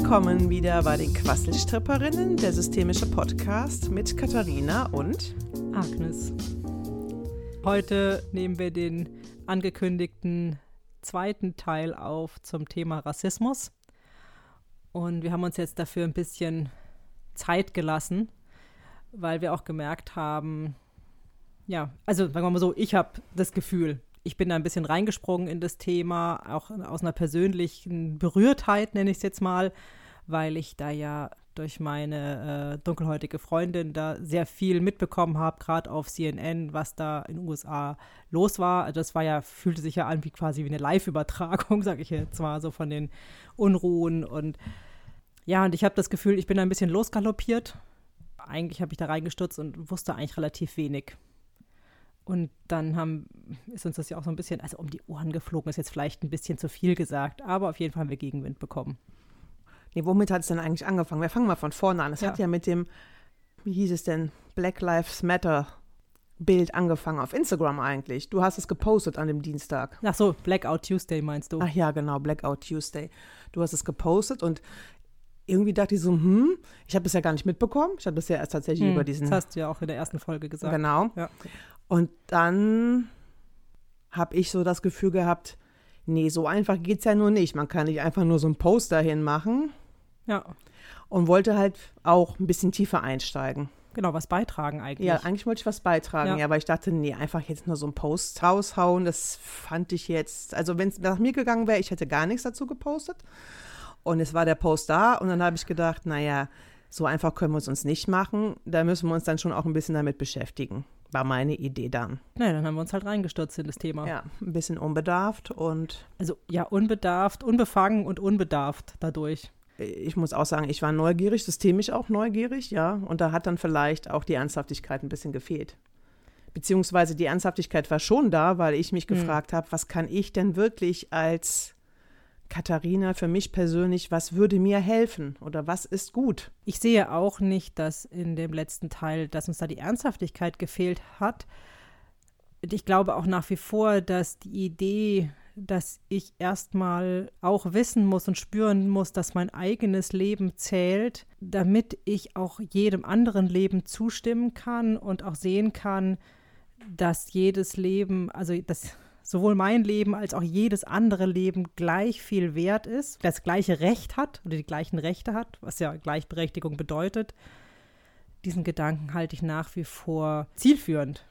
willkommen wieder bei den Quasselstripperinnen, der systemische Podcast mit Katharina und Agnes. Heute nehmen wir den angekündigten zweiten Teil auf zum Thema Rassismus. Und wir haben uns jetzt dafür ein bisschen Zeit gelassen, weil wir auch gemerkt haben, ja, also sagen wir mal so, ich habe das Gefühl, ich bin da ein bisschen reingesprungen in das Thema, auch aus einer persönlichen Berührtheit, nenne ich es jetzt mal, weil ich da ja durch meine äh, dunkelhäutige Freundin da sehr viel mitbekommen habe, gerade auf CNN, was da in den USA los war. Also das war ja, fühlte sich ja an wie quasi wie eine Live-Übertragung, sage ich jetzt mal, so von den Unruhen und ja, und ich habe das Gefühl, ich bin da ein bisschen losgaloppiert. Eigentlich habe ich da reingestürzt und wusste eigentlich relativ wenig. Und dann haben, ist uns das ja auch so ein bisschen, also um die Ohren geflogen, ist jetzt vielleicht ein bisschen zu viel gesagt, aber auf jeden Fall haben wir Gegenwind bekommen. Nee, womit hat es denn eigentlich angefangen? Wir fangen mal von vorne an. Es ja. hat ja mit dem, wie hieß es denn, Black Lives Matter Bild angefangen auf Instagram eigentlich. Du hast es gepostet an dem Dienstag. Ach so, Blackout Tuesday meinst du? Ach ja, genau, Blackout Tuesday. Du hast es gepostet und irgendwie dachte ich so, hm, ich habe es ja gar nicht mitbekommen. Ich habe es ja erst tatsächlich hm, über diesen. Das hast du ja auch in der ersten Folge gesagt. Genau. Ja. Und dann habe ich so das Gefühl gehabt, nee, so einfach geht es ja nur nicht. Man kann nicht einfach nur so ein Poster hinmachen. Ja. Und wollte halt auch ein bisschen tiefer einsteigen. Genau, was beitragen eigentlich. Ja, eigentlich wollte ich was beitragen, ja. ja, aber ich dachte, nee, einfach jetzt nur so ein Post raushauen, das fand ich jetzt, also wenn es nach mir gegangen wäre, ich hätte gar nichts dazu gepostet. Und es war der Post da und dann habe ich gedacht, naja, so einfach können wir es uns nicht machen. Da müssen wir uns dann schon auch ein bisschen damit beschäftigen. War meine Idee dann. Naja, dann haben wir uns halt reingestürzt in das Thema. Ja, ein bisschen unbedarft und. Also ja, unbedarft, unbefangen und unbedarft dadurch. Ich muss auch sagen, ich war neugierig, systemisch auch neugierig, ja. Und da hat dann vielleicht auch die Ernsthaftigkeit ein bisschen gefehlt. Beziehungsweise die Ernsthaftigkeit war schon da, weil ich mich hm. gefragt habe, was kann ich denn wirklich als Katharina, für mich persönlich, was würde mir helfen oder was ist gut? Ich sehe auch nicht, dass in dem letzten Teil, dass uns da die Ernsthaftigkeit gefehlt hat. Ich glaube auch nach wie vor, dass die Idee, dass ich erstmal auch wissen muss und spüren muss, dass mein eigenes Leben zählt, damit ich auch jedem anderen Leben zustimmen kann und auch sehen kann, dass jedes Leben, also das sowohl mein Leben als auch jedes andere Leben gleich viel wert ist, das gleiche Recht hat oder die gleichen Rechte hat, was ja Gleichberechtigung bedeutet. Diesen Gedanken halte ich nach wie vor zielführend.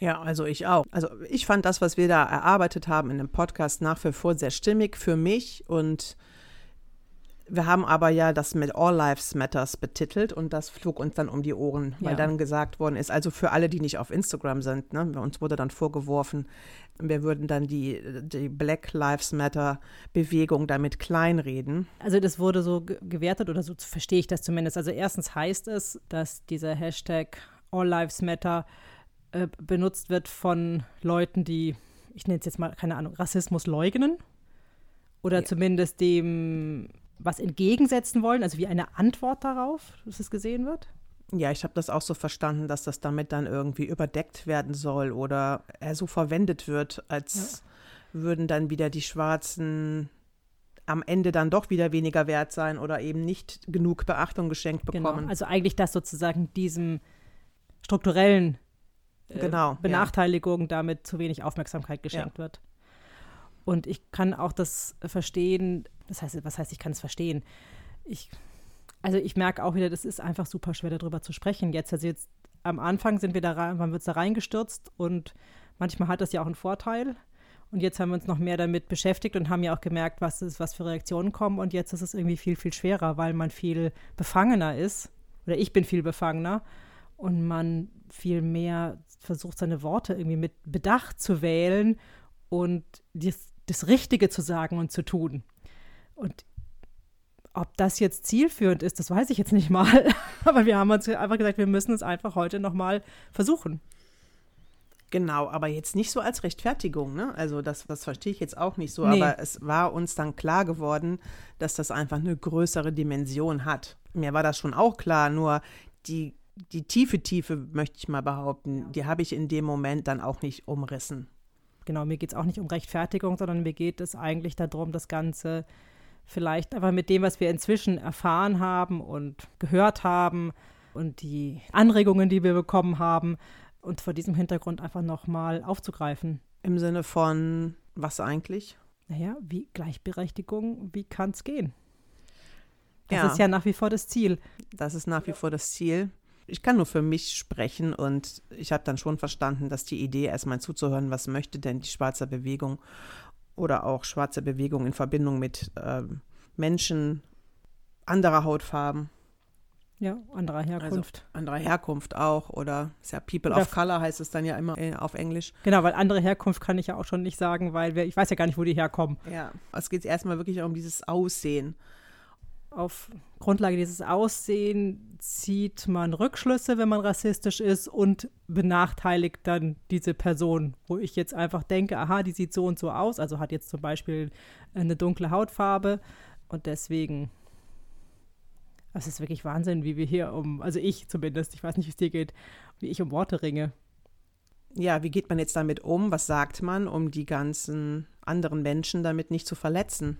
Ja, also ich auch. Also ich fand das, was wir da erarbeitet haben in dem Podcast nach wie vor sehr stimmig für mich und wir haben aber ja das mit All Lives Matters betitelt und das flog uns dann um die Ohren, weil ja. dann gesagt worden ist, also für alle, die nicht auf Instagram sind, ne, uns wurde dann vorgeworfen, wir würden dann die, die Black Lives Matter Bewegung damit kleinreden. Also das wurde so gewertet oder so verstehe ich das zumindest. Also erstens heißt es, dass dieser Hashtag All Lives Matter äh, benutzt wird von Leuten, die, ich nenne es jetzt mal, keine Ahnung, Rassismus leugnen oder ja. zumindest dem was entgegensetzen wollen, also wie eine Antwort darauf, dass es gesehen wird? Ja, ich habe das auch so verstanden, dass das damit dann irgendwie überdeckt werden soll oder er so verwendet wird, als ja. würden dann wieder die Schwarzen am Ende dann doch wieder weniger wert sein oder eben nicht genug Beachtung geschenkt genau, bekommen. Genau, also eigentlich das sozusagen diesem strukturellen äh, genau, Benachteiligung ja. damit zu wenig Aufmerksamkeit geschenkt ja. wird. Und ich kann auch das verstehen, das heißt, was heißt, ich kann es verstehen? Ich, also ich merke auch wieder, das ist einfach super schwer, darüber zu sprechen. Jetzt, also jetzt am Anfang sind wir da rein, man wird da reingestürzt und manchmal hat das ja auch einen Vorteil. Und jetzt haben wir uns noch mehr damit beschäftigt und haben ja auch gemerkt, was ist, was für Reaktionen kommen. Und jetzt ist es irgendwie viel, viel schwerer, weil man viel befangener ist. Oder ich bin viel befangener. Und man viel mehr versucht, seine Worte irgendwie mit Bedacht zu wählen und das, das Richtige zu sagen und zu tun. Und ob das jetzt zielführend ist, das weiß ich jetzt nicht mal. aber wir haben uns einfach gesagt, wir müssen es einfach heute nochmal versuchen. Genau, aber jetzt nicht so als Rechtfertigung, ne? Also das, das verstehe ich jetzt auch nicht so, nee. aber es war uns dann klar geworden, dass das einfach eine größere Dimension hat. Mir war das schon auch klar, nur die, die tiefe Tiefe, möchte ich mal behaupten, die habe ich in dem Moment dann auch nicht umrissen. Genau, mir geht es auch nicht um Rechtfertigung, sondern mir geht es eigentlich darum, das Ganze vielleicht aber mit dem, was wir inzwischen erfahren haben und gehört haben und die Anregungen, die wir bekommen haben, und vor diesem Hintergrund einfach nochmal aufzugreifen. Im Sinne von was eigentlich? Naja, wie Gleichberechtigung, wie kann es gehen? Das Ja. ist ja nach wie vor das Ziel. Das ist nach wie vor das Ziel. Ich kann nur für mich sprechen und ich habe dann schon verstanden, dass die Idee, erstmal zuzuhören, was möchte denn die schwarze Bewegung oder auch schwarze Bewegung in Verbindung mit ähm, Menschen anderer Hautfarben, Ja, anderer Herkunft. anderer Herkunft auch oder ist ja People Oder of Color heißt es dann ja immer äh, auf Englisch. Genau, weil andere Herkunft kann ich ja auch schon nicht sagen, weil wir, ich weiß ja gar nicht, wo die herkommen. Ja, es geht erstmal wirklich um dieses Aussehen. Auf Grundlage dieses Aussehen zieht man Rückschlüsse, wenn man rassistisch ist und benachteiligt dann diese Person, wo ich jetzt einfach denke, aha, die sieht so und so aus, also hat jetzt zum Beispiel eine dunkle Hautfarbe und deswegen, es ist wirklich Wahnsinn, wie wir hier um, also ich zumindest, ich weiß nicht, wie es dir geht, wie ich um Worte ringe. Ja, wie geht man jetzt damit um? Was sagt man, um die ganzen anderen Menschen damit nicht zu verletzen?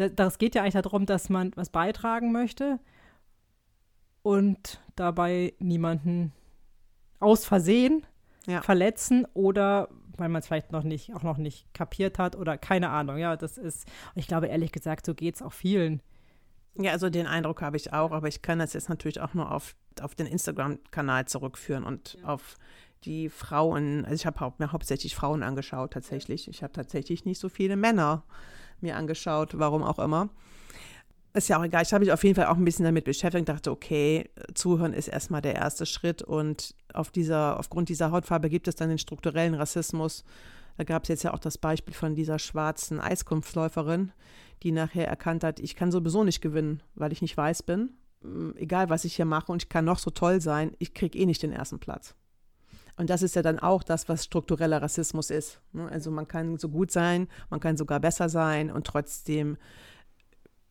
Da- Das geht ja eigentlich darum, dass man was beitragen möchte und dabei niemanden aus Versehen Ja. verletzen oder weil man es vielleicht noch nicht, auch noch nicht kapiert hat oder keine Ahnung. Ja, das ist, ich glaube ehrlich gesagt, so geht es auch vielen. Ja, also den Eindruck habe ich auch, aber ich kann das jetzt natürlich auch nur auf, auf den Instagram-Kanal zurückführen und auf die Frauen. Also ich habe hau mir hauptsächlich Frauen angeschaut tatsächlich. Ich habe tatsächlich nicht so viele Männer mir angeschaut, warum auch immer. Ist ja auch egal. Ich habe mich auf jeden Fall auch ein bisschen damit beschäftigt und dachte, okay, zuhören ist erstmal der erste Schritt und auf dieser, aufgrund dieser Hautfarbe gibt es dann den strukturellen Rassismus. Da gab es jetzt ja auch das Beispiel von dieser schwarzen Eiskunftläuferin, die nachher erkannt hat, ich kann sowieso nicht gewinnen, weil ich nicht weiß bin. Egal, was ich hier mache und ich kann noch so toll sein, ich kriege eh nicht den ersten Platz. Und das ist ja dann auch das, was struktureller Rassismus ist. ne? Also man kann so gut sein, man kann sogar besser sein und trotzdem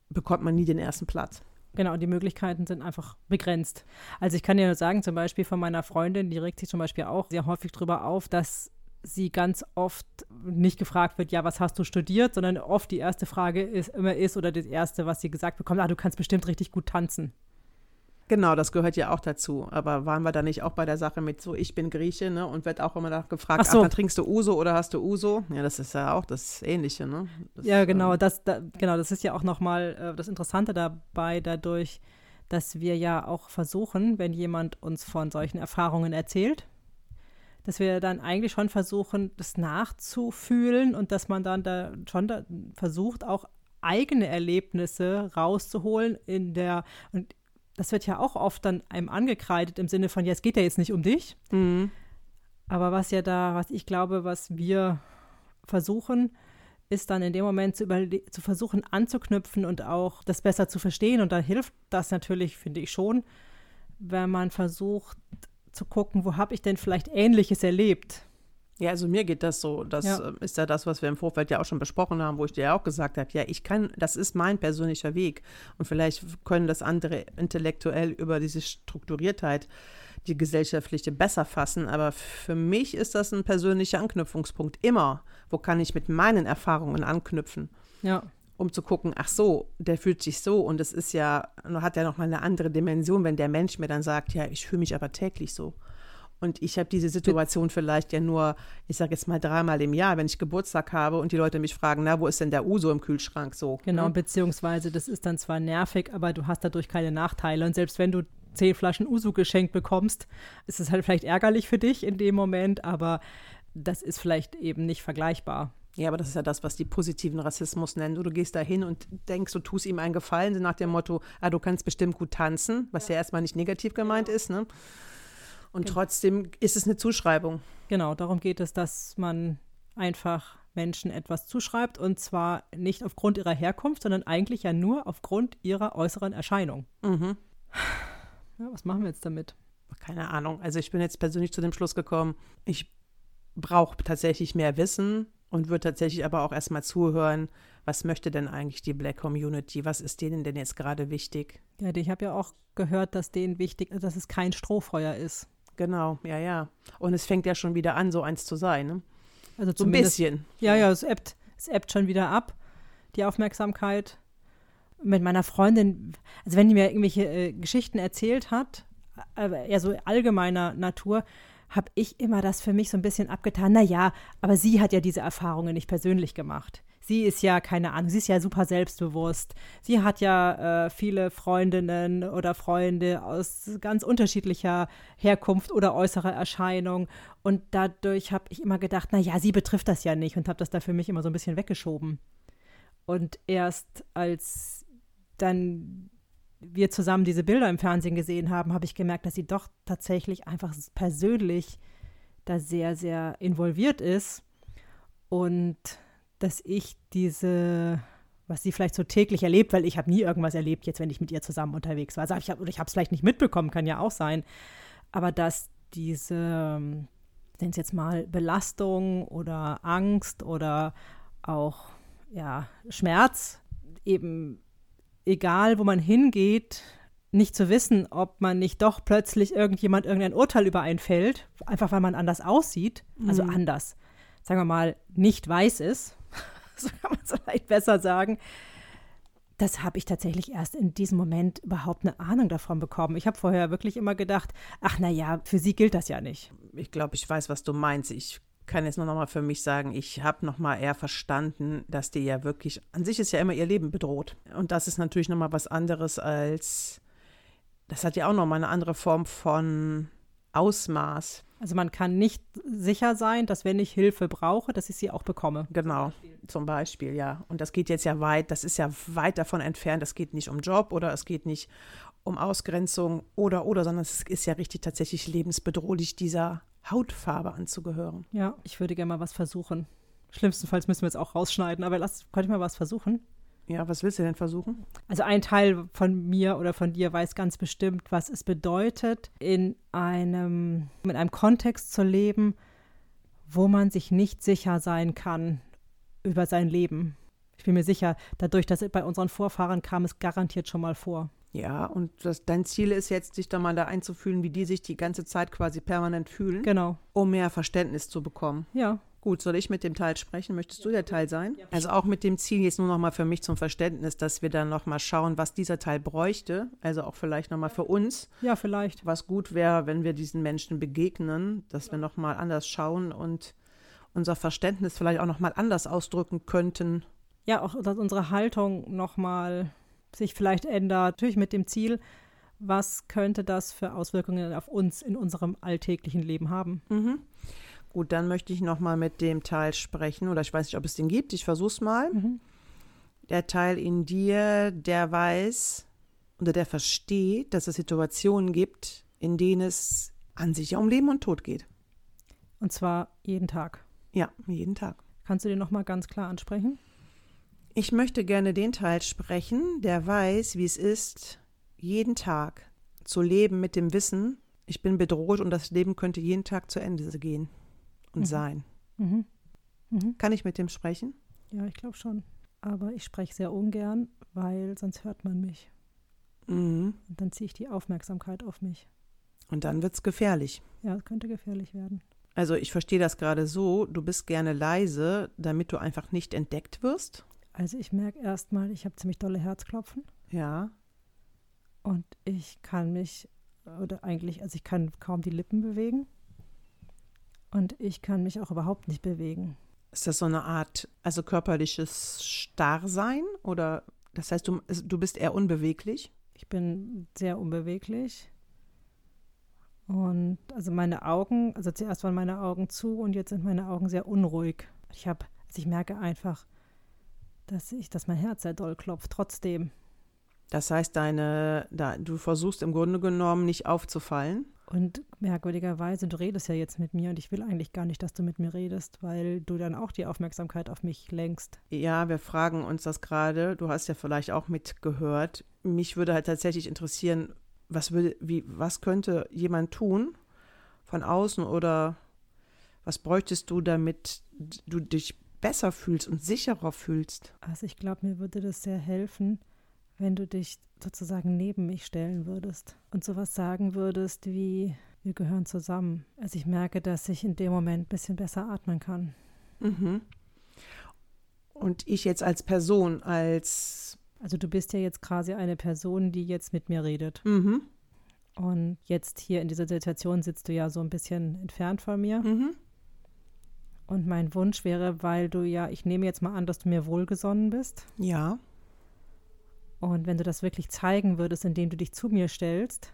bekommt man nie den ersten Platz. Genau, die Möglichkeiten sind einfach begrenzt. Also ich kann dir nur sagen, zum Beispiel von meiner Freundin, die regt sich zum Beispiel auch sehr häufig darüber auf, dass sie ganz oft nicht gefragt wird, ja, was hast du studiert, sondern oft die erste Frage ist immer ist oder das erste, was sie gesagt bekommt, ah, du kannst bestimmt richtig gut tanzen. Genau, das gehört ja auch dazu. Aber waren wir da nicht auch bei der Sache mit so, ich bin Grieche, ne? Und wird auch immer nach gefragt, Ach so. ach, dann trinkst du Uso oder hast du Uso? Ja, das ist ja auch das Ähnliche, ne? Das, Ja, genau, ähm, das, da, genau, das ist ja auch nochmal äh, das Interessante dabei, dadurch, dass wir ja auch versuchen, wenn jemand uns von solchen Erfahrungen erzählt, dass wir dann eigentlich schon versuchen, das nachzufühlen und dass man dann da schon da versucht, auch eigene Erlebnisse rauszuholen in der, und das wird ja auch oft dann einem angekreidet im Sinne von, ja, es geht ja jetzt nicht um dich, Mhm. aber was ja da, was ich glaube, was wir versuchen, ist dann in dem Moment zu, zu versuchen anzuknüpfen und auch das besser zu verstehen. Und da hilft das natürlich, finde ich schon, wenn man versucht zu gucken, wo habe ich denn vielleicht Ähnliches erlebt. Ja, also mir geht das so. Das Ja. äh, ist ja das, was wir im Vorfeld ja auch schon besprochen haben, wo ich dir ja auch gesagt habe, ja, ich kann, das ist mein persönlicher Weg. Und vielleicht können das andere intellektuell über diese Strukturiertheit, die gesellschaftliche, besser fassen. Aber für mich ist das ein persönlicher Anknüpfungspunkt. Immer. Wo kann ich mit meinen Erfahrungen anknüpfen? Ja, um zu gucken, ach so, der fühlt sich so und es ist ja, hat ja noch mal eine andere Dimension, wenn der Mensch mir dann sagt, ja, ich fühle mich aber täglich so. Und ich habe diese Situation vielleicht ja nur, ich sage jetzt mal dreimal im Jahr, wenn ich Geburtstag habe und die Leute mich fragen, na, wo ist denn der Uso im Kühlschrank so? genau, Ne? beziehungsweise das ist dann zwar nervig, aber du hast dadurch keine Nachteile. Und selbst wenn du zehn Flaschen Uso geschenkt bekommst, ist es halt vielleicht ärgerlich für dich in dem Moment, aber das ist vielleicht eben nicht vergleichbar. Ja, aber das ist ja das, was die positiven Rassismus nennen. Du, du gehst da hin und denkst, du tust ihm einen Gefallen, nach dem Motto, ah, du kannst bestimmt gut tanzen, was ja, erstmal nicht negativ gemeint ist, ne? Und trotzdem ist es eine Zuschreibung. Genau, darum geht es, dass man einfach Menschen etwas zuschreibt und zwar nicht aufgrund ihrer Herkunft, sondern eigentlich ja nur aufgrund ihrer äußeren Erscheinung. Mhm. Ja, was machen wir jetzt damit? Keine Ahnung. Also ich bin jetzt persönlich zu dem Schluss gekommen, ich brauche tatsächlich mehr Wissen und würde tatsächlich aber auch erstmal zuhören, was möchte denn eigentlich die Black Community? Was ist denen denn jetzt gerade wichtig? Ja, ich habe ja auch gehört, dass denen wichtig ist, dass es kein Strohfeuer ist. Genau, ja, ja. Und es fängt ja schon wieder an, so eins zu sein, ne? Also So ein bisschen. Ja, ja, es ebbt, es ebbt schon wieder ab, die Aufmerksamkeit. mit meiner Freundin, also wenn die mir irgendwelche äh, Geschichten erzählt hat, äh, eher so allgemeiner Natur, habe ich immer das für mich so ein bisschen abgetan. Naja, aber sie hat ja diese Erfahrungen nicht persönlich gemacht. Sie ist ja, keine Ahnung, sie ist ja super selbstbewusst. Sie hat ja äh, viele Freundinnen oder Freunde aus ganz unterschiedlicher Herkunft oder äußerer Erscheinung. Und dadurch habe ich immer gedacht, naja, sie betrifft das ja nicht und habe das da für mich immer so ein bisschen weggeschoben. Und erst als dann wir zusammen diese Bilder im Fernsehen gesehen haben, habe ich gemerkt, dass sie doch tatsächlich einfach persönlich da sehr, sehr involviert ist und dass ich diese, was sie vielleicht so täglich erlebt, weil ich habe nie irgendwas erlebt, jetzt wenn ich mit ihr zusammen unterwegs war. Also ich hab, oder ich habe es vielleicht nicht mitbekommen, kann ja auch sein. Aber dass diese, nennen es jetzt mal Belastung oder Angst oder auch ja, Schmerz eben egal wo man hingeht, nicht zu wissen, ob man nicht doch plötzlich irgendjemand irgendein Urteil über einen fällt, einfach weil man anders aussieht, also mhm. anders, sagen wir mal, nicht weiß ist, so kann man es vielleicht besser sagen. Das habe ich tatsächlich erst in diesem Moment überhaupt eine Ahnung davon bekommen. Ich habe vorher wirklich immer gedacht, ach na ja, für sie gilt das ja nicht. Ich glaube, ich weiß, was du meinst. Ich kann jetzt nur noch mal für mich sagen, ich habe noch mal eher verstanden, dass die ja wirklich, an sich ist ja immer ihr Leben bedroht. Und das ist natürlich noch mal was anderes als, das hat ja auch noch mal eine andere Form von Ausmaß. Also man kann nicht sicher sein, dass wenn ich Hilfe brauche, dass ich sie auch bekomme. Genau, zum Beispiel, ja. Und das geht jetzt ja weit, das ist ja weit davon entfernt. Es geht nicht um Job oder es geht nicht um Ausgrenzung oder oder, sondern es ist ja richtig tatsächlich lebensbedrohlich, dieser Hautfarbe anzugehören. Ja, ich würde gerne mal was versuchen. Schlimmstenfalls müssen wir jetzt auch rausschneiden, aber lass, könnte ich mal was versuchen? Ja, was willst du denn versuchen? Also ein Teil von mir oder von dir weiß ganz bestimmt, was es bedeutet, in einem, in einem Kontext zu leben, wo man sich nicht sicher sein kann über sein Leben. Ich bin mir sicher, dadurch, dass es bei unseren Vorfahren kam, es garantiert schon mal vor. Ja, und das, dein Ziel ist jetzt, dich da mal da einzufühlen, wie die sich die ganze Zeit quasi permanent fühlen. Genau. Um mehr Verständnis zu bekommen. Ja. Gut, soll ich mit dem Teil sprechen? Möchtest du der Teil sein? Also auch mit dem Ziel jetzt nur noch mal für mich zum Verständnis, dass wir dann noch mal schauen, was dieser Teil bräuchte. Also auch vielleicht noch mal für uns. Ja, vielleicht. Was gut wäre, wenn wir diesen Menschen begegnen, dass wir noch mal anders schauen und unser Verständnis vielleicht auch noch mal anders ausdrücken könnten. Ja, auch dass unsere Haltung noch mal sich vielleicht ändert. Natürlich mit dem Ziel, was könnte das für Auswirkungen auf uns in unserem alltäglichen Leben haben. Mhm. Gut, dann möchte ich noch mal mit dem Teil sprechen, oder ich weiß nicht, ob es den gibt, ich versuche es mal. Mhm. Der Teil in dir, der weiß oder der versteht, dass es Situationen gibt, in denen es an sich um Leben und Tod geht. Und zwar jeden Tag. Ja, jeden Tag. Kannst du den noch mal ganz klar ansprechen? Ich möchte gerne den Teil sprechen, der weiß, wie es ist, jeden Tag zu leben mit dem Wissen, ich bin bedroht und das Leben könnte jeden Tag zu Ende gehen und mhm. sein. Mhm. Mhm. Kann ich mit dem sprechen? Ja, ich glaube schon. Aber ich spreche sehr ungern, weil sonst hört man mich. Mhm. Und dann ziehe ich die Aufmerksamkeit auf mich. Und dann wird es gefährlich. Ja, es könnte gefährlich werden. Also ich verstehe das gerade so, du bist gerne leise, damit du einfach nicht entdeckt wirst. Also ich merke erstmal, ich habe ziemlich dolle Herzklopfen. Ja. Und ich kann mich, oder eigentlich, also ich kann kaum die Lippen bewegen. Und ich kann mich auch überhaupt nicht bewegen. Ist das so eine Art, also körperliches Starrsein? Oder das heißt, du, du bist eher unbeweglich? Ich bin sehr unbeweglich. Und also meine Augen, also zuerst waren meine Augen zu und jetzt sind meine Augen sehr unruhig. Ich habe, also ich merke einfach, dass ich, dass mein Herz sehr doll klopft, trotzdem. Das heißt, deine, da, du versuchst im Grunde genommen nicht aufzufallen. Und merkwürdigerweise, du redest ja jetzt mit mir und ich will eigentlich gar nicht, dass du mit mir redest, weil du dann auch die Aufmerksamkeit auf mich lenkst. Ja, wir fragen uns das gerade. Du hast ja vielleicht auch mitgehört. Mich würde halt tatsächlich interessieren, was würde, wie, was könnte jemand tun von außen oder was bräuchtest du, damit du dich besser fühlst und sicherer fühlst. Also ich glaube, mir würde das sehr helfen, wenn du dich sozusagen neben mich stellen würdest und sowas sagen würdest wie, wir gehören zusammen. Also ich merke, dass ich in dem Moment ein bisschen besser atmen kann. Mhm. Und ich jetzt als Person, als Also du bist ja jetzt quasi eine Person, die jetzt mit mir redet. Mhm. Und jetzt hier in dieser Situation sitzt du ja so ein bisschen entfernt von mir. Mhm. Und mein Wunsch wäre, weil du ja, ich nehme jetzt mal an, dass du mir wohlgesonnen bist. Ja. Und wenn du das wirklich zeigen würdest, indem du dich zu mir stellst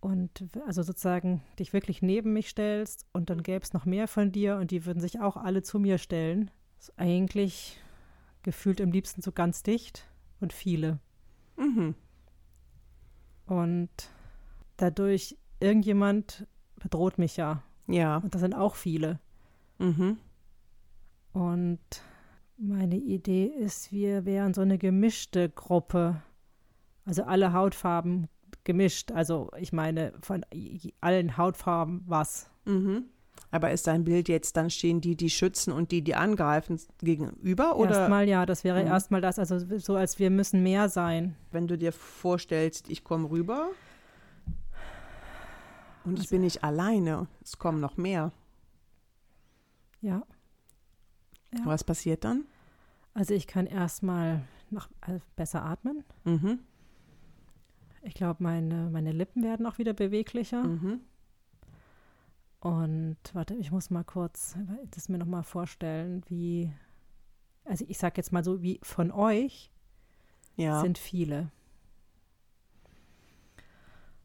und also sozusagen dich wirklich neben mich stellst und dann gäbe es noch mehr von dir und die würden sich auch alle zu mir stellen. Ist eigentlich gefühlt am liebsten so ganz dicht und viele. Mhm. Und dadurch, irgendjemand bedroht mich ja. Ja. Und das sind auch viele. Mhm. Und meine Idee ist, wir wären so eine gemischte Gruppe. Also alle Hautfarben gemischt. Also ich meine, von allen Hautfarben was. Mhm. Aber ist dein Bild jetzt, dann stehen die, die schützen und die, die angreifen, gegenüber? Oder Erstmal ja, das wäre Mhm. erstmal das. Also so als wir müssen mehr sein. wenn du dir vorstellst, ich komme rüber und ich bin nicht alleine, es kommen noch mehr. Ja. Ja. Was passiert dann? Also ich kann erstmal noch äh, besser atmen. Mhm. Ich glaube, meine, meine Lippen werden auch wieder beweglicher. Mhm. Und warte, ich muss mal kurz das mir noch mal vorstellen, wie, also ich sag jetzt mal so, wie von euch Ja. sind viele.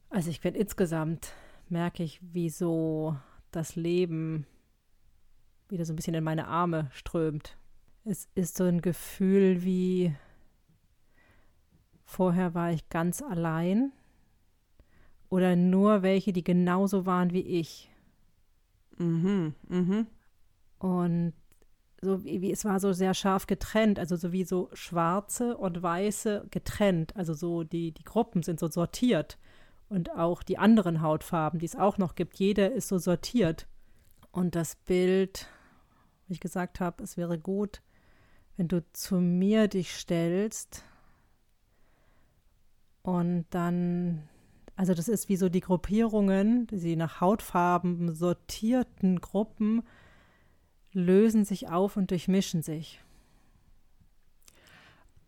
Also ich bin insgesamt, merke ich, wie so das Leben wieder so ein bisschen in meine Arme strömt. Es ist so ein Gefühl wie, vorher war ich ganz allein oder nur welche, die genauso waren wie ich. Mhm. Mhm. Und so wie, wie es war so sehr scharf getrennt, also so wie so schwarze und weiße getrennt. Also so die, die Gruppen sind so sortiert. Und auch die anderen Hautfarben, die es auch noch gibt, jeder ist so sortiert. Und das Bild, wie ich gesagt habe, es wäre gut, wenn du zu mir dich stellst und dann, also das ist wie so die Gruppierungen, die nach Hautfarben sortierten Gruppen lösen sich auf und durchmischen sich.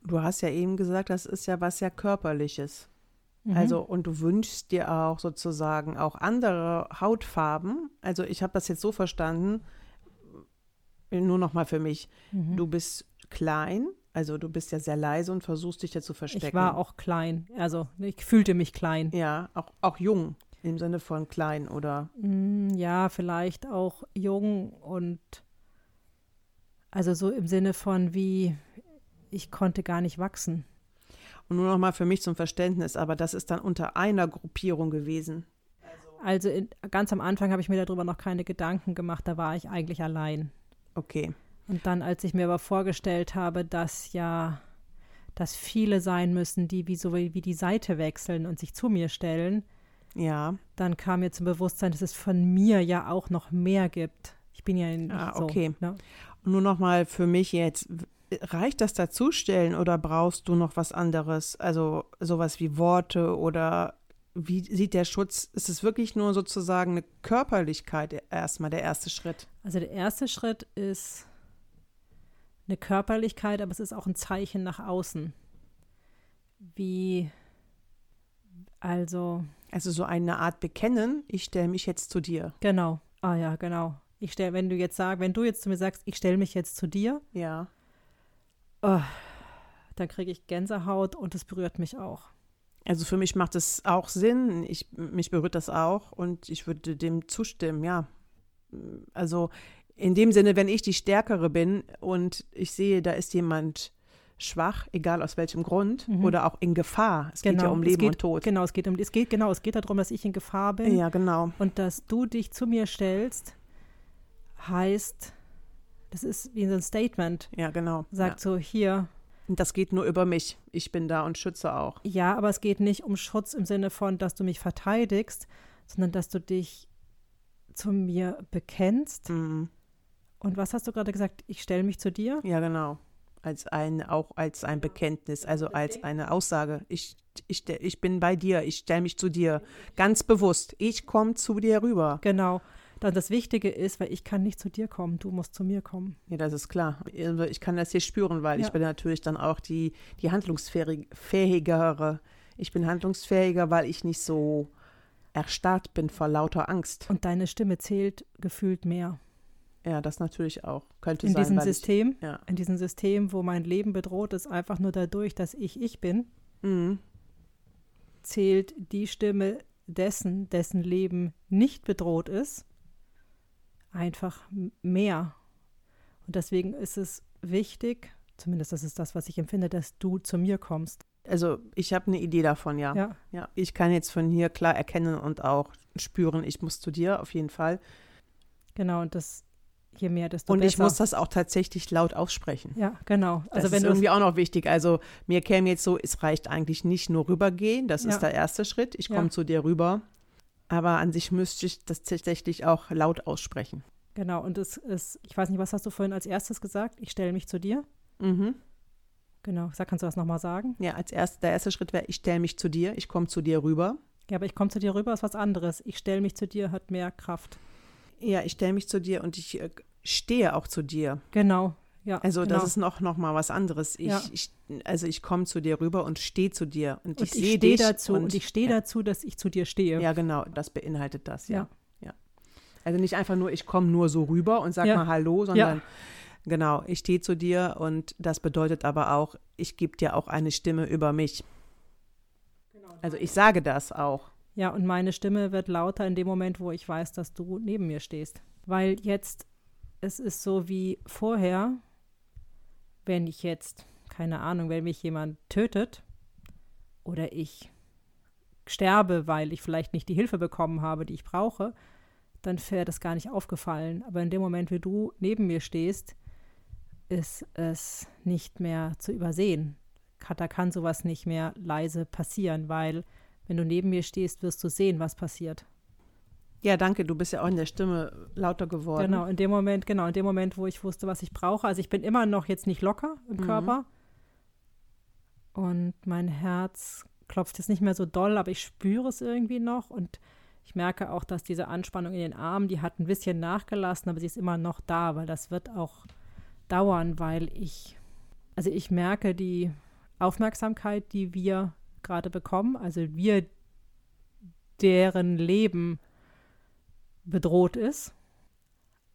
Du hast ja eben gesagt, das ist ja was sehr körperliches. Mhm. Also und du wünschst dir auch sozusagen auch andere Hautfarben. Also ich habe das jetzt so verstanden, nur noch mal für mich. Mhm. Du bist klein, also du bist ja sehr leise und versuchst dich ja zu verstecken. ich war auch klein, also ich fühlte mich klein. Ja, auch, auch jung im Sinne von klein oder Mm, Ja, vielleicht auch jung und also so im Sinne von wie ich konnte gar nicht wachsen. und nur noch mal für mich zum Verständnis, aber das ist dann unter einer Gruppierung gewesen. Also in, ganz am Anfang habe ich mir darüber noch keine Gedanken gemacht, da war ich eigentlich allein. Okay. Und dann, als ich mir aber vorgestellt habe, dass ja, dass viele sein müssen, die wie so wie die Seite wechseln und sich zu mir stellen, Ja, dann kam mir zum Bewusstsein, dass es von mir ja auch noch mehr gibt. Ich bin ja nicht Ah, so. okay. Ne? und nur noch mal für mich jetzt, reicht das dazustellen oder brauchst du noch was anderes? Also sowas wie Worte oder wie sieht der Schutz? Ist es wirklich nur sozusagen eine Körperlichkeit erstmal der erste Schritt? Also der erste Schritt ist eine Körperlichkeit, aber es ist auch ein Zeichen nach außen. Wie, also, Also so eine Art Bekennen, ich stelle mich jetzt zu dir. genau. Ah ja, genau. Ich stell, wenn du jetzt sagst, wenn du jetzt zu mir sagst, ich stelle mich jetzt zu dir, Ja. oh, dann kriege ich Gänsehaut und es berührt mich auch. Also für mich macht es auch Sinn. Ich, mich berührt das auch und ich würde dem zustimmen, ja. Also in dem Sinne, wenn ich die Stärkere bin und ich sehe, da ist jemand schwach, egal aus welchem Grund, Mhm. oder auch in Gefahr. Es geht ja um es Leben geht, und Tod. Genau, es geht um es geht genau, es geht darum, dass ich in Gefahr bin Ja, genau. und dass du dich zu mir stellst, heißt, das ist wie so ein Statement. Ja, genau. Sagt ja. so hier, Das geht nur über mich. Ich bin da und schütze auch. Ja, aber es geht nicht um Schutz im Sinne von, dass du mich verteidigst, sondern dass du dich zu mir bekennst. Mhm. Und was hast du gerade gesagt? Ich stelle mich zu dir? Ja, genau. Als ein, auch als ein Bekenntnis, also als eine Aussage. Ich, ich, ich bin bei dir, ich stelle mich zu dir. Ganz bewusst. Ich komme zu dir rüber. Genau. Dann das Wichtige ist, weil ich kann nicht zu dir kommen, du musst zu mir kommen. Ja, das ist klar. Also ich kann das hier spüren, weil ja. ich bin natürlich dann auch die, die handlungsfähigere. Ich bin handlungsfähiger, weil ich nicht so erstarrt bin vor lauter Angst. Und deine Stimme zählt gefühlt mehr. Ja, das natürlich auch. Könnte in sein. Diesem System, ich, ja. In diesem System, wo mein Leben bedroht ist, einfach nur dadurch, dass ich ich bin, mhm. zählt die Stimme dessen, dessen Leben nicht bedroht ist, einfach mehr. Und deswegen ist es wichtig, zumindest das ist das, was ich empfinde, dass du zu mir kommst. Also ich habe eine Idee davon, ja. ja. Ja. Ich kann jetzt von hier klar erkennen und auch spüren, ich muss zu dir auf jeden Fall. Genau, und das je mehr, desto und besser. Und ich muss das auch tatsächlich laut aussprechen. Ja, genau. Also das wenn ist irgendwie auch noch wichtig. Also mir käme jetzt so, es reicht eigentlich nicht nur rübergehen, das ja. ist der erste Schritt. Ich komme ja. zu dir rüber. Aber an sich müsste ich das tatsächlich auch laut aussprechen. Genau, und es ist, ich weiß nicht, was hast du vorhin als erstes gesagt? Ich stelle mich zu dir. Mhm. Genau, sag, kannst du das nochmal sagen? Ja, als erst, der erste Schritt wäre, ich stelle mich zu dir, ich komme zu dir rüber. Ja, aber ich komme zu dir rüber ist was anderes. Ich stelle mich zu dir hat mehr Kraft. Ja, ich stelle mich zu dir und ich äh, stehe auch zu dir. Genau, ja. Also genau. das ist noch, noch mal was anderes. Ich, ja. ich also ich komme zu dir rüber und stehe zu dir und, und ich, ich sehe dich dazu und, und ich stehe ja. dazu, dass ich zu dir stehe. Ja, genau, das beinhaltet das, ja. ja. ja. Also nicht einfach nur, ich komme nur so rüber und sag mal Hallo, sondern genau, ich stehe zu dir und das bedeutet aber auch, ich gebe dir auch eine Stimme über mich. Genau. Also ich sage das auch. Ja, und meine Stimme wird lauter in dem Moment, wo ich weiß, dass du neben mir stehst. Weil jetzt, es ist so wie vorher, wenn ich jetzt, keine Ahnung, wenn mich jemand tötet oder ich sterbe, weil ich vielleicht nicht die Hilfe bekommen habe, die ich brauche, dann wäre das gar nicht aufgefallen. Aber in dem Moment, wie du neben mir stehst, ist es nicht mehr zu übersehen. Da kann sowas nicht mehr leise passieren, weil wenn du neben mir stehst, wirst du sehen, was passiert. Ja, danke, du bist ja auch in der Stimme lauter geworden. Genau, in dem Moment, genau, in dem Moment, wo ich wusste, was ich brauche. Also ich bin immer noch jetzt nicht locker im mhm. Körper. Und mein Herz klopft jetzt nicht mehr so doll, aber ich spüre es irgendwie noch. Und ich merke auch, dass diese Anspannung in den Armen, die hat ein bisschen nachgelassen, aber sie ist immer noch da, weil das wird auch dauern, weil ich, also ich merke die Aufmerksamkeit, die wir gerade bekommen, also wir, deren Leben bedroht ist.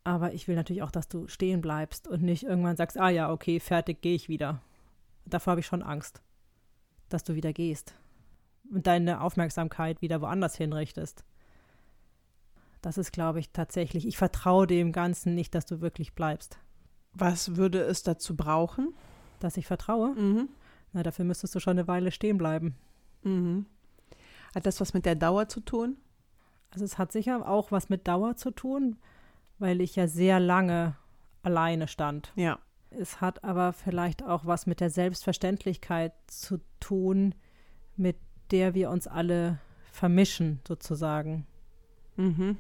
Aber ich will natürlich auch, dass du stehen bleibst und nicht irgendwann sagst, ah ja, okay, fertig, gehe ich wieder. Davor habe ich schon Angst, dass du wieder gehst und deine Aufmerksamkeit wieder woanders hinrichtest. Das ist, glaube ich, tatsächlich, ich vertraue dem Ganzen nicht, dass du wirklich bleibst. Was würde es dazu brauchen? Dass ich vertraue? Mhm. Na, dafür müsstest du schon eine Weile stehen bleiben. Mhm. Hat das was mit der Dauer zu tun? Also es hat sicher auch was mit Dauer zu tun, weil ich ja sehr lange alleine stand. Ja. Es hat aber vielleicht auch was mit der Selbstverständlichkeit zu tun, mit der wir uns alle vermischen, sozusagen. Mhm.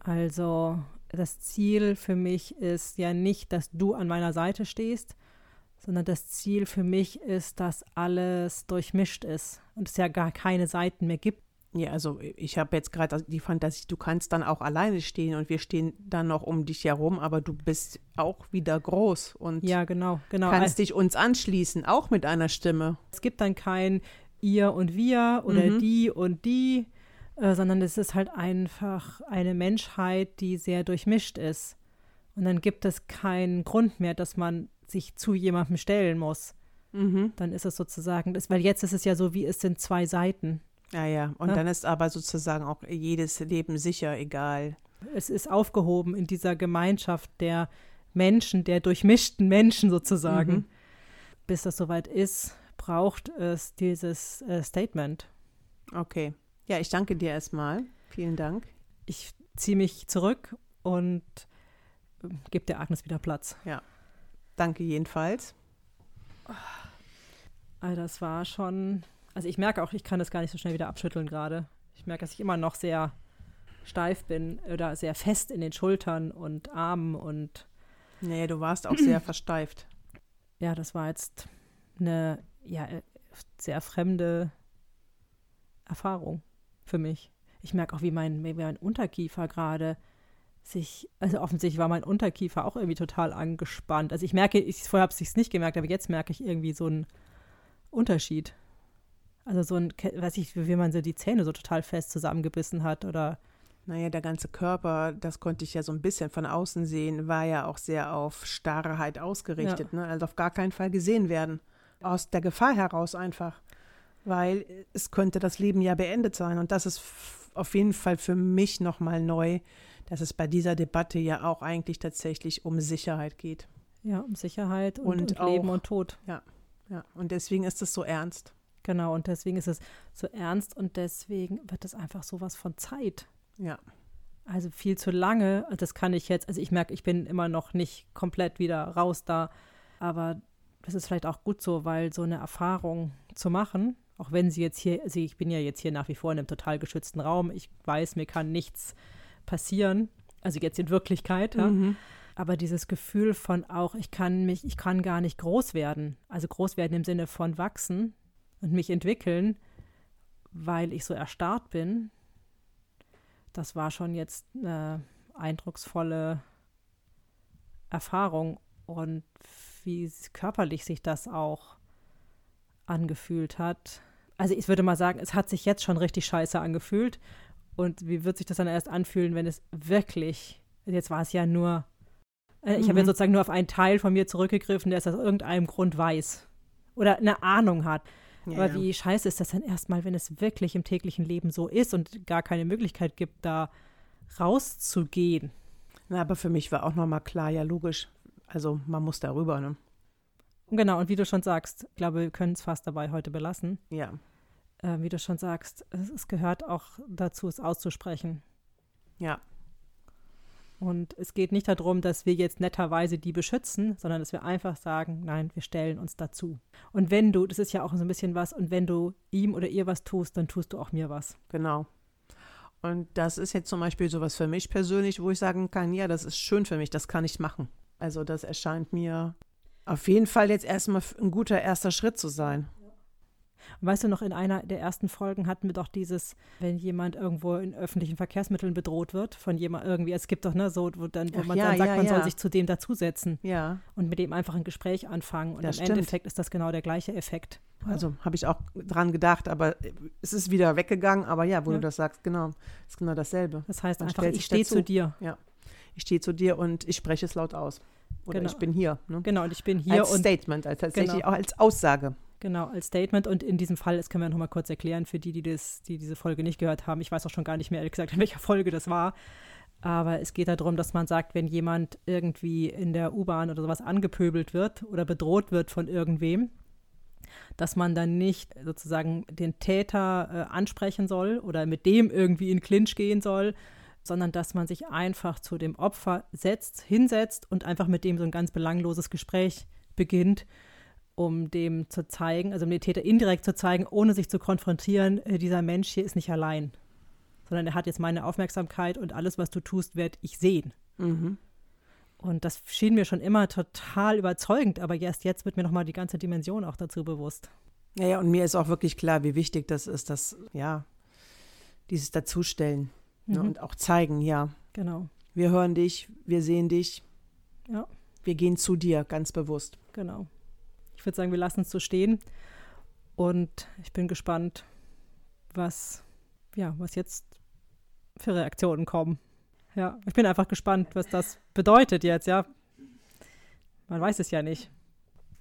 Also das Ziel für mich ist ja nicht, dass du an meiner Seite stehst, sondern das Ziel für mich ist, dass alles durchmischt ist und es ja gar keine Seiten mehr gibt. Ja, also ich habe jetzt gerade die Fantasie, du kannst dann auch alleine stehen und wir stehen dann noch um dich herum, aber du bist auch wieder groß und ja, genau, genau. kannst dich uns anschließen, auch mit einer Stimme. Es gibt dann kein ihr und wir oder mhm. die und die, äh, sondern es ist halt einfach eine Menschheit, die sehr durchmischt ist. Und dann gibt es keinen Grund mehr, dass man sich zu jemandem stellen muss. Mhm. Dann ist es sozusagen, das, weil jetzt ist es ja so, wie es sind zwei Seiten. Ja, ja. Und ja? dann ist aber sozusagen auch jedes Leben sicher, egal. Es ist aufgehoben in dieser Gemeinschaft der Menschen, der durchmischten Menschen sozusagen. Mhm. Bis das soweit ist, braucht es dieses äh, Statement. Okay. Ja, ich danke dir erstmal. Vielen Dank. Ich ziehe mich zurück und äh, gebe der Agnes wieder Platz. Ja. Danke jedenfalls. Das war schon, also ich merke auch, ich kann das gar nicht so schnell wieder abschütteln gerade. Ich merke, dass ich immer noch sehr steif bin oder sehr fest in den Schultern und Armen und Nee, du warst auch sehr versteift. Ja, das war jetzt eine ja, sehr fremde Erfahrung für mich. Ich merke auch, wie mein, wie mein Unterkiefer gerade sich, also offensichtlich war mein Unterkiefer auch irgendwie total angespannt. Also ich merke, ich, vorher habe ich es nicht gemerkt, aber jetzt merke ich irgendwie so einen Unterschied. Also so ein, weiß ich, wie man so die Zähne so total fest zusammengebissen hat oder. Naja, der ganze Körper, das konnte ich ja so ein bisschen von außen sehen, war ja auch sehr auf Starrheit ausgerichtet, ja. ne? Also auf gar keinen Fall gesehen werden. Aus der Gefahr heraus einfach. Weil es könnte das Leben ja beendet sein. Und das ist auf jeden Fall für mich nochmal neu, dass es bei dieser Debatte ja auch eigentlich tatsächlich um Sicherheit geht. Ja, um Sicherheit und, und, auch, Leben und Tod. Ja, ja. Und deswegen ist es so ernst. Genau, und deswegen ist es so ernst und deswegen wird es einfach sowas von Zeit. Ja. Also viel zu lange, das kann ich jetzt, also ich merke, ich bin immer noch nicht komplett wieder raus da, aber das ist vielleicht auch gut so, weil so eine Erfahrung zu machen, auch wenn sie jetzt hier, also ich bin ja jetzt hier nach wie vor in einem total geschützten Raum, ich weiß, mir kann nichts passieren, also jetzt in Wirklichkeit, ja. Mhm. Aber dieses Gefühl von auch, ich kann mich, ich kann gar nicht groß werden, also groß werden im Sinne von wachsen, und mich entwickeln, weil ich so erstarrt bin, das war schon jetzt eine eindrucksvolle Erfahrung und wie körperlich sich das auch angefühlt hat. Also ich würde mal sagen, es hat sich jetzt schon richtig scheiße angefühlt. Und wie wird sich das dann erst anfühlen, wenn es wirklich, jetzt war es ja nur, äh, ich mhm. habe ja sozusagen nur auf einen Teil von mir zurückgegriffen, der es aus irgendeinem Grund weiß oder eine Ahnung hat. Ja, Aber wie scheiße ist das denn erstmal, wenn es wirklich im täglichen Leben so ist und gar keine Möglichkeit gibt, da rauszugehen? Na, aber für mich war auch nochmal klar, ja, logisch. Also man muss darüber, ne? Genau, und wie du schon sagst, ich glaube, wir können es fast dabei heute belassen. Ja. Äh, wie du schon sagst, es, es gehört auch dazu, es auszusprechen. Ja, und es geht nicht darum, dass wir jetzt netterweise die beschützen, sondern dass wir einfach sagen, nein, wir stellen uns dazu. Und wenn du, das ist ja auch so ein bisschen was, und wenn du ihm oder ihr was tust, dann tust du auch mir was. Genau. Und das ist jetzt zum Beispiel sowas für mich persönlich, wo ich sagen kann, ja, das ist schön für mich, das kann ich machen. Also das erscheint mir auf jeden Fall jetzt erstmal ein guter erster Schritt zu sein. Weißt du noch, in einer der ersten Folgen hatten wir doch dieses, wenn jemand irgendwo in öffentlichen Verkehrsmitteln bedroht wird, von jemand irgendwie, es gibt doch, ne, so, wo, dann, wo Ach, man ja, dann sagt, ja, man ja. soll sich zu dem dazusetzen. Ja. Und mit dem einfach ein Gespräch anfangen. Und das im stimmt. Endeffekt ist das genau der gleiche Effekt. Also habe ich auch dran gedacht, aber es ist wieder weggegangen. Aber ja, wo du das sagst, genau, ist genau dasselbe. Das heißt man einfach, ich stehe zu dir. Ja, ich stehe zu dir und ich spreche es laut aus. Oder genau. ich bin hier. Ne? Genau, und ich bin hier. Als Statement, als tatsächlich genau. auch als Aussage. Genau, als Statement. Und in diesem Fall, das können wir noch mal kurz erklären für die, die, das, die diese Folge nicht gehört haben. Ich weiß auch schon gar nicht mehr, ehrlich gesagt, in welcher Folge das war. Aber es geht darum, dass man sagt, wenn jemand irgendwie in der U-Bahn oder sowas angepöbelt wird oder bedroht wird von irgendwem, dass man dann nicht sozusagen den Täter äh, ansprechen soll oder mit dem irgendwie in Clinch gehen soll, sondern dass man sich einfach zu dem Opfer setzt, hinsetzt und einfach mit dem so ein ganz belangloses Gespräch beginnt um dem zu zeigen, also um den Täter indirekt zu zeigen, ohne sich zu konfrontieren, äh, dieser Mensch hier ist nicht allein, sondern er hat jetzt meine Aufmerksamkeit und alles, was du tust, werde ich sehen. Mhm. Und das schien mir schon immer total überzeugend, aber erst jetzt wird mir nochmal die ganze Dimension auch dazu bewusst. Ja, ja, und mir ist auch wirklich klar, wie wichtig das ist, dass, ja, dieses Dazustellen ne, mhm. ne, und auch zeigen, ja. Genau. Wir hören dich, wir sehen dich. Ja. Wir gehen zu dir, ganz bewusst. Genau ich würde sagen, wir lassen es so stehen. Und ich bin gespannt, was, ja, was jetzt für Reaktionen kommen. Ja, ich bin einfach gespannt, was das bedeutet jetzt, ja. Man weiß es ja nicht.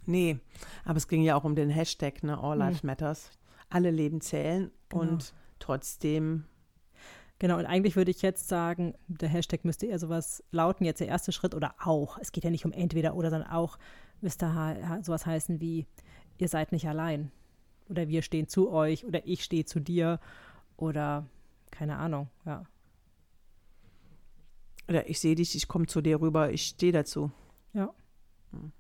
Nee, aber es ging ja auch um den Hashtag, ne, All Lives hm. Matters. Alle Leben zählen genau. und trotzdem. Genau, und eigentlich würde ich jetzt sagen, der Hashtag müsste eher sowas lauten, jetzt der erste Schritt oder auch. Es geht ja nicht um entweder oder, sondern auch müsste sowas heißen wie, ihr seid nicht allein. Oder wir stehen zu euch oder ich stehe zu dir oder keine Ahnung, ja. Oder ich sehe dich, ich komme zu dir rüber, ich stehe dazu. Ja. Hm.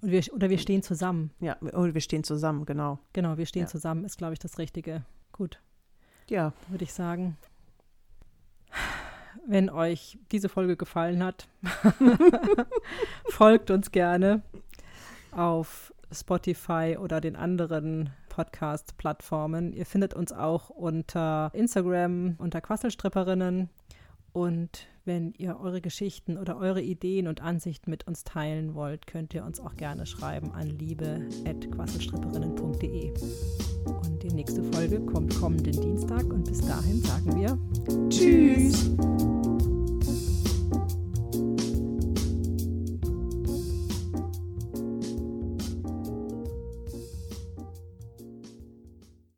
Und wir, oder wir stehen zusammen. Ja, oder wir stehen zusammen, genau. Genau, wir stehen ja. zusammen, ist, glaube ich, das Richtige. Gut. Ja. Würde ich sagen. Wenn euch diese Folge gefallen hat, folgt uns gerne auf Spotify oder den anderen Podcast-Plattformen. Ihr findet uns auch unter Instagram unter Quasselstripperinnen und wenn ihr eure Geschichten oder eure Ideen und Ansichten mit uns teilen wollt, könnt ihr uns auch gerne schreiben an liebe.quasselstripperinnen.de. Und die nächste Folge kommt kommenden Dienstag und bis dahin sagen wir Tschüss.